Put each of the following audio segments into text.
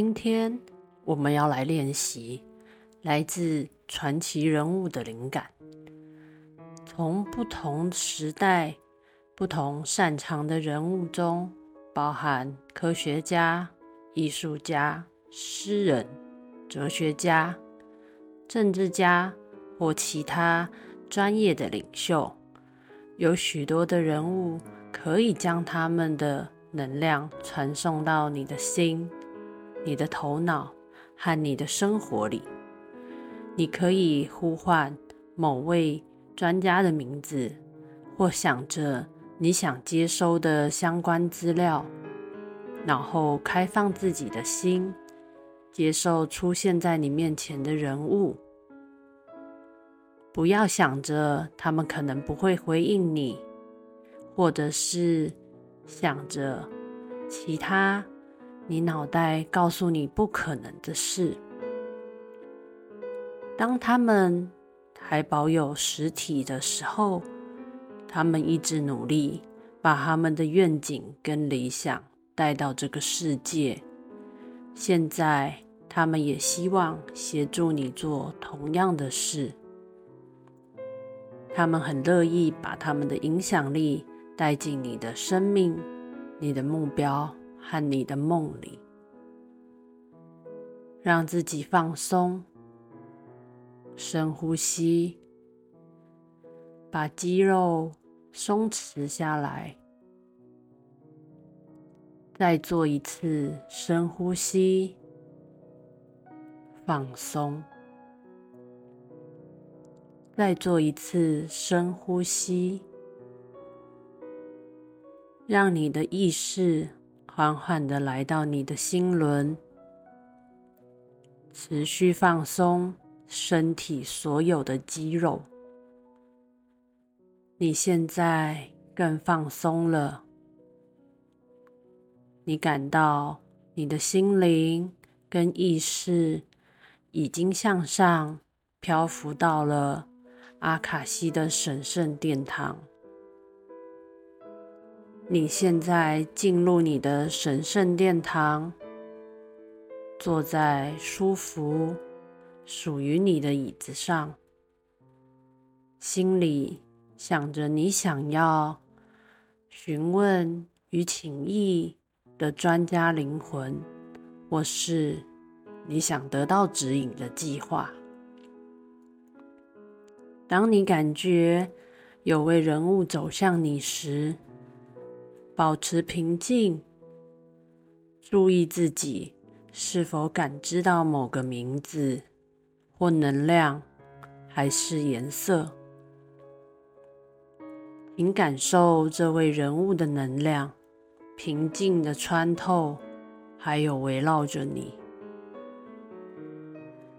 今天我们要来练习来自传奇人物的灵感，从不同时代、不同擅长的人物中，包含科学家、艺术家、诗人、哲学家、政治家或其他专业的领袖，有许多的人物可以将他们的能量传送到你的心。你的头脑和你的生活里，你可以呼唤某位专家的名字，或想着你想接收的相关资料，然后开放自己的心，接受出现在你面前的人物。不要想着他们可能不会回应你，或者是想着其他。你脑袋告诉你不可能的事。当他们还保有实体的时候，他们一直努力把他们的愿景跟理想带到这个世界。现在，他们也希望协助你做同样的事。他们很乐意把他们的影响力带进你的生命、你的目标。和你的梦里，让自己放松，深呼吸，把肌肉松弛下来，再做一次深呼吸，放松，再做一次深呼吸，让你的意识。缓缓的来到你的心轮，持续放松身体所有的肌肉。你现在更放松了，你感到你的心灵跟意识已经向上漂浮到了阿卡西的神圣殿堂。你现在进入你的神圣殿堂，坐在舒服、属于你的椅子上，心里想着你想要询问与请意的专家灵魂，或是你想得到指引的计划。当你感觉有位人物走向你时，保持平静，注意自己是否感知到某个名字或能量，还是颜色。请感受这位人物的能量，平静的穿透，还有围绕着你。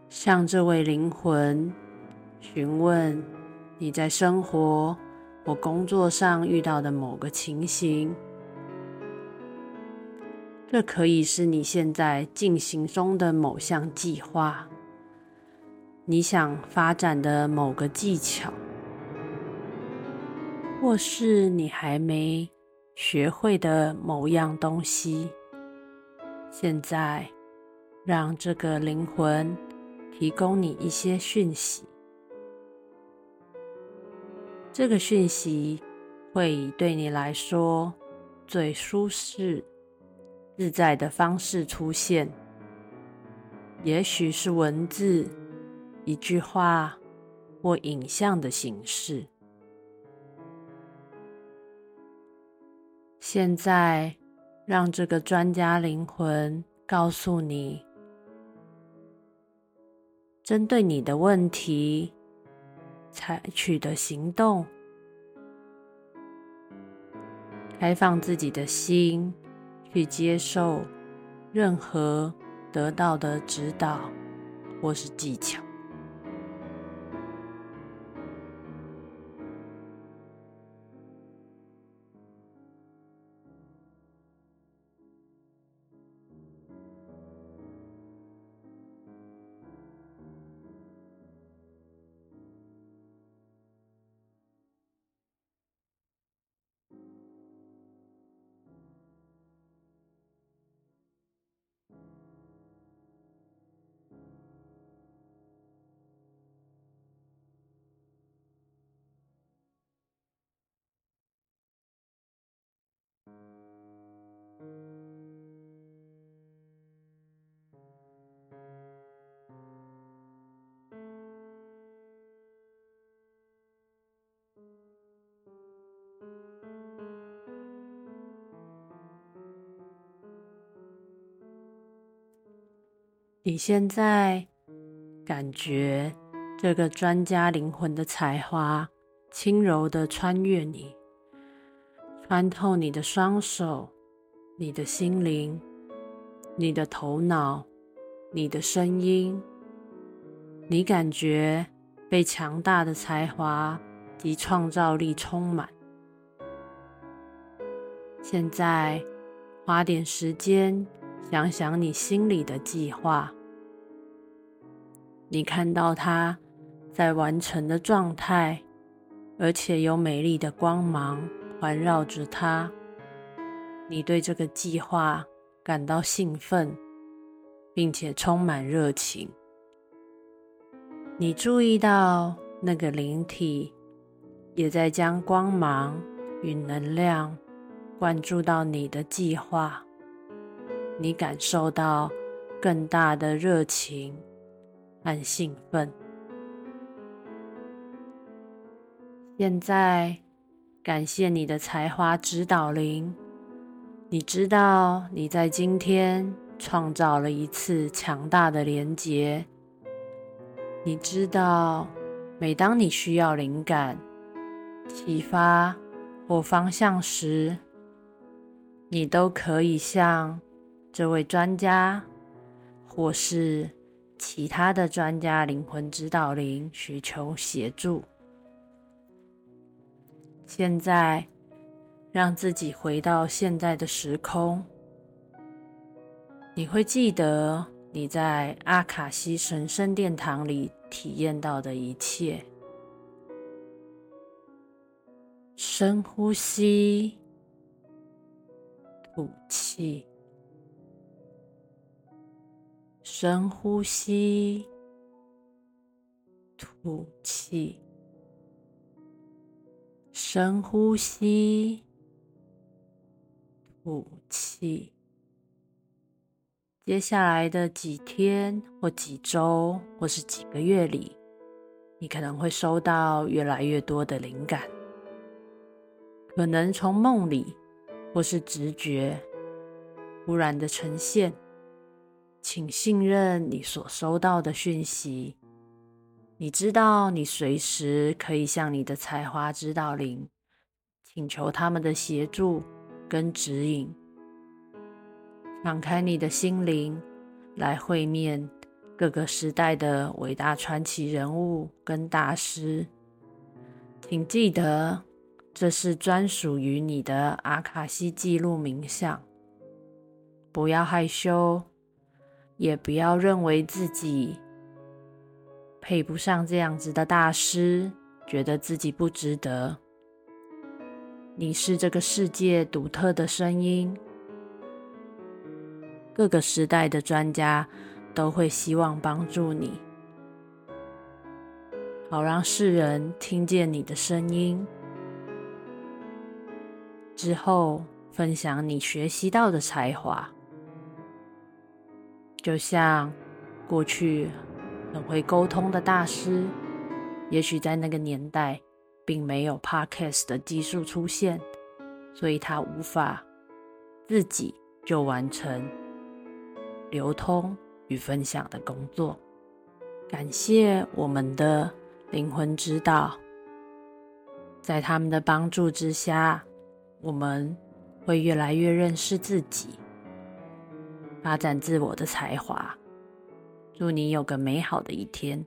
向这位灵魂询问你在生活或工作上遇到的某个情形。这可以是你现在进行中的某项计划，你想发展的某个技巧，或是你还没学会的某样东西。现在，让这个灵魂提供你一些讯息。这个讯息会以对你来说最舒适。自在的方式出现，也许是文字、一句话或影像的形式。现在，让这个专家灵魂告诉你，针对你的问题采取的行动，开放自己的心。去接受任何得到的指导或是技巧。你现在感觉这个专家灵魂的才华轻柔的穿越你穿透你的双手你的心灵你的头脑你的声音。你感觉被强大的才华及创造力充满现在花点时间想想你心里的计划，你看到它在完成的状态，而且有美丽的光芒环绕着它。你对这个计划感到兴奋，并且充满热情。你注意到那个灵体也在将光芒与能量。关注到你的计划，你感受到更大的热情和兴奋。现在，感谢你的才华指导灵，你知道你在今天创造了一次强大的连结。你知道，每当你需要灵感、启发或方向时，你都可以向这位专家，或是其他的专家灵魂指导灵寻求协助。现在，让自己回到现在的时空，你会记得你在阿卡西神圣殿堂里体验到的一切。深呼吸。吐气，深呼吸，吐气，深呼吸，吐气。接下来的几天或几周或是几个月里，你可能会收到越来越多的灵感，可能从梦里。或是直觉忽然的呈现，请信任你所收到的讯息。你知道，你随时可以向你的才华指导灵请求他们的协助跟指引。敞开你的心灵，来会面各个时代的伟大传奇人物跟大师。请记得。这是专属于你的阿卡西记录冥想，不要害羞，也不要认为自己配不上这样子的大师，觉得自己不值得。你是这个世界独特的声音，各个时代的专家都会希望帮助你，好让世人听见你的声音。之后分享你学习到的才华，就像过去很会沟通的大师，也许在那个年代并没有 Podcast 的技术出现，所以他无法自己就完成流通与分享的工作。感谢我们的灵魂指导，在他们的帮助之下。我们会越来越认识自己，发展自我的才华。祝你有个美好的一天。